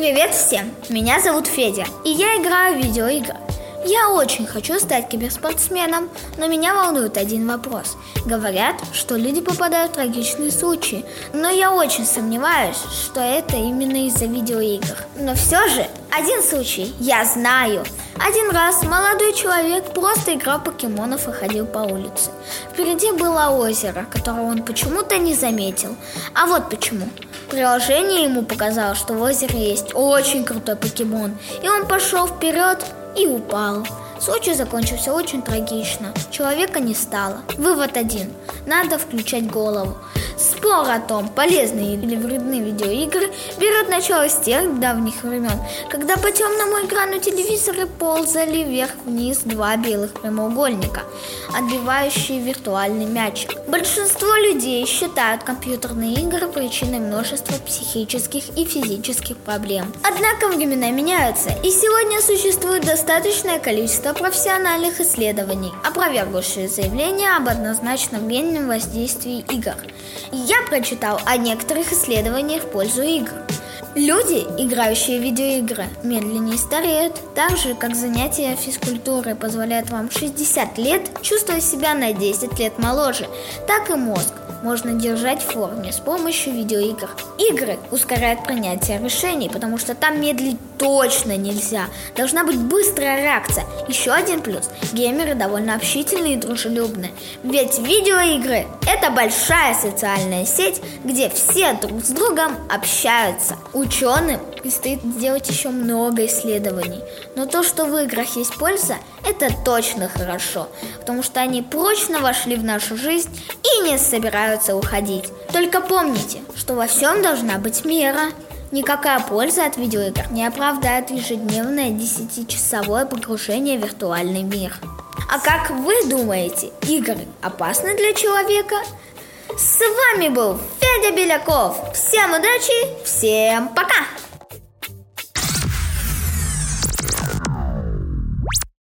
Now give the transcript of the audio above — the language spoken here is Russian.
Привет всем! Меня зовут Федя, и я играю в видеоигры. Я очень хочу стать киберспортсменом, но меня волнует один вопрос. Говорят, что люди попадают в трагичные случаи, но я очень сомневаюсь, что это именно из-за видеоигр. Но все же, один случай я знаю. Один раз молодой человек просто играл покемонов и ходил по улице. Впереди было озеро, которого он почему-то не заметил. А вот почему. Приложение ему показало, что в озере есть очень крутой покемон, и он пошел вперед и упал. Случай закончился очень трагично. Человека не стало. Вывод один. Надо включать голову. Спор о том, полезны или вредны видеоигры, берет начало с тех давних времен, когда по темному экрану телевизора ползали вверх-вниз два белых прямоугольника, отбивающие виртуальный мячик. Большинство людей считают компьютерные игры причиной множества психических и физических проблем. Однако времена меняются, и сегодня существует достаточное количество профессиональных исследований, опровергнувшие заявления об однозначном вредном воздействии игр. Я прочитал о некоторых исследованиях в пользу игр. Люди, играющие в видеоигры, медленнее стареют, так же, как занятия физкультурой позволяют вам 60 лет чувствовать себя на 10 лет моложе, так и мозг можно держать в форме с помощью видеоигр. Игры ускоряют принятие решений, потому что там медлить точно нельзя. Должна быть быстрая реакция. Еще один плюс. Геймеры довольно общительные и дружелюбные. Ведь видеоигры – это большая социальная сеть, где все друг с другом общаются. Ученым предстоит сделать еще много исследований. Но то, что в играх есть польза, это точно хорошо, потому что они прочно вошли в нашу жизнь и не собираются уходить. Только помните, что во всем должна быть мера. Никакая польза от видеоигр не оправдает ежедневное десятичасовое погружение в виртуальный мир. А как вы думаете, игры опасны для человека? С вами был Федя Беляков. Всем удачи, всем пока!